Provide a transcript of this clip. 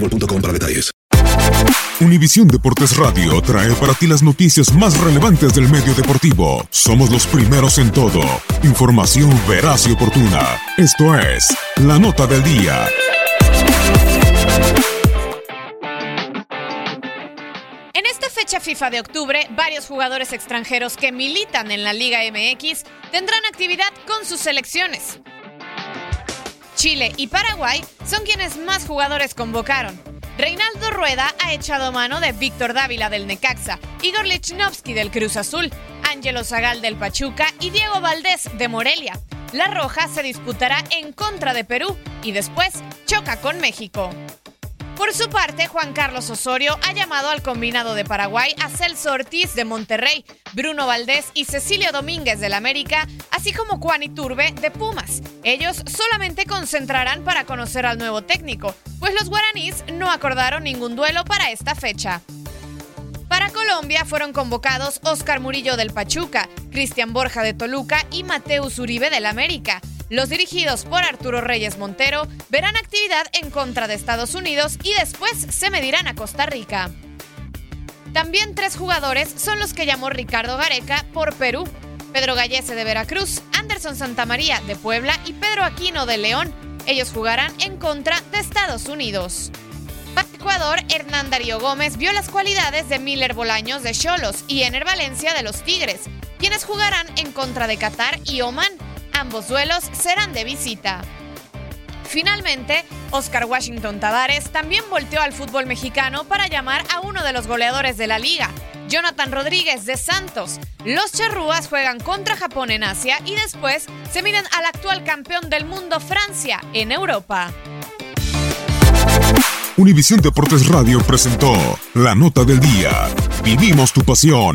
boostmobile.com. Univisión Deportes Radio trae para ti las noticias más relevantes del medio deportivo. Somos los primeros en todo. Información veraz y oportuna. Esto es La Nota del Día. En esta fecha FIFA de octubre, varios jugadores extranjeros que militan en la Liga MX tendrán actividad con sus selecciones. Chile y Paraguay son quienes más jugadores convocaron. Reinaldo Rueda ha echado mano de Víctor Dávila del Necaxa, Igor Lichnowsky del Cruz Azul, Ángelo Zagal del Pachuca y Diego Valdés de Morelia. La Roja se disputará en contra de Perú y después choca con México. Por su parte, Juan Carlos Osorio ha llamado al combinado de Paraguay a Celso Ortiz de Monterrey, Bruno Valdés y Cecilio Domínguez del América, así como Juan Iturbe de Pumas. Ellos solamente concentrarán para conocer al nuevo técnico, pues los guaraníes no acordaron ningún duelo para esta fecha. Para Colombia fueron convocados Oscar Murillo del Pachuca, Cristian Borja de Toluca y Mateus Uribe del América. Los dirigidos por Arturo Reyes Montero verán actividad en contra de Estados Unidos y después se medirán a Costa Rica. También tres jugadores son los que llamó Ricardo Gareca por Perú. Pedro Gallese de Veracruz, Anderson Santamaría de Puebla y Pedro Aquino de León. Ellos jugarán en contra de Estados Unidos. Ecuador, Hernán Darío Gómez vio las cualidades de Miller Bolaños de Cholos y Ener Valencia de los Tigres, quienes jugarán en contra de Qatar y Oman. Ambos duelos serán de visita. Finalmente, Oscar Washington Tavares también volteó al fútbol mexicano para llamar a uno de los goleadores de la liga, Jonathan Rodríguez de Santos. Los charrúas juegan contra Japón en Asia y después se miden al actual campeón del mundo Francia en Europa. Univisión Deportes Radio presentó La Nota del Día. Vivimos tu pasión.